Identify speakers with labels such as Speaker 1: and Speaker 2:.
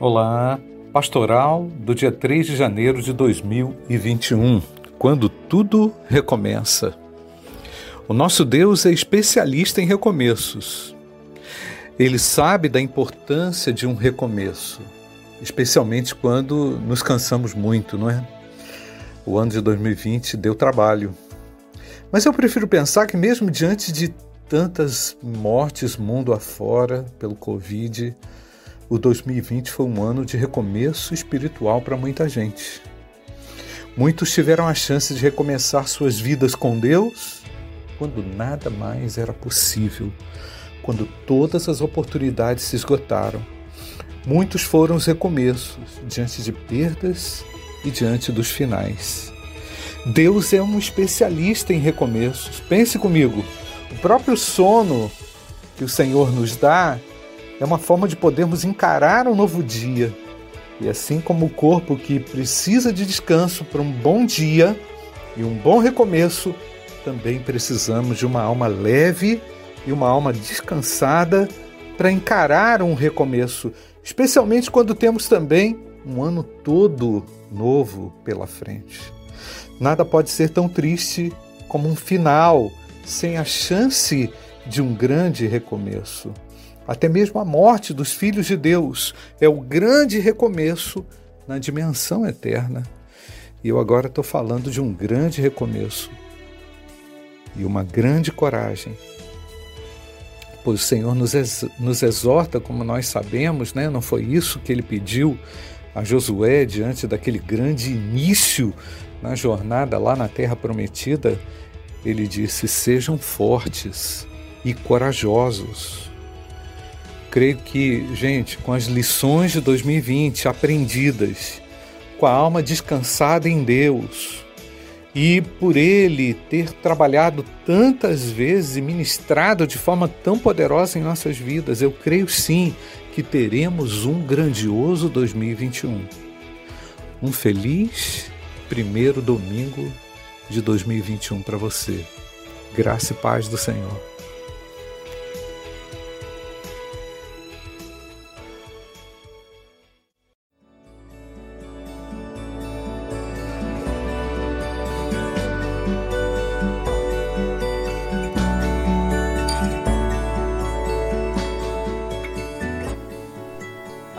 Speaker 1: Olá, pastoral do dia 3 de janeiro de 2021, quando tudo recomeça. O nosso Deus é especialista em recomeços. Ele sabe da importância de um recomeço, especialmente quando nos cansamos muito, não é? O ano de 2020 deu trabalho. Mas eu prefiro pensar que, mesmo diante de tantas mortes mundo afora pelo Covid, o 2020 foi um ano de recomeço espiritual para muita gente. Muitos tiveram a chance de recomeçar suas vidas com Deus quando nada mais era possível, quando todas as oportunidades se esgotaram. Muitos foram os recomeços diante de perdas e diante dos finais. Deus é um especialista em recomeços. Pense comigo, o próprio sono que o Senhor nos dá é uma forma de podermos encarar um novo dia. E assim como o corpo que precisa de descanso para um bom dia e um bom recomeço, também precisamos de uma alma leve e uma alma descansada para encarar um recomeço, especialmente quando temos também um ano todo novo pela frente. Nada pode ser tão triste como um final sem a chance de um grande recomeço. Até mesmo a morte dos filhos de Deus é o grande recomeço na dimensão eterna. E eu agora estou falando de um grande recomeço e uma grande coragem. Pois o Senhor nos, ex nos exorta, como nós sabemos, né? não foi isso que ele pediu a Josué diante daquele grande início na jornada lá na Terra Prometida? Ele disse: Sejam fortes e corajosos creio que, gente, com as lições de 2020 aprendidas, com a alma descansada em Deus, e por Ele ter trabalhado tantas vezes e ministrado de forma tão poderosa em nossas vidas, eu creio sim que teremos um grandioso 2021. Um feliz primeiro domingo de 2021 para você. Graça e paz do Senhor.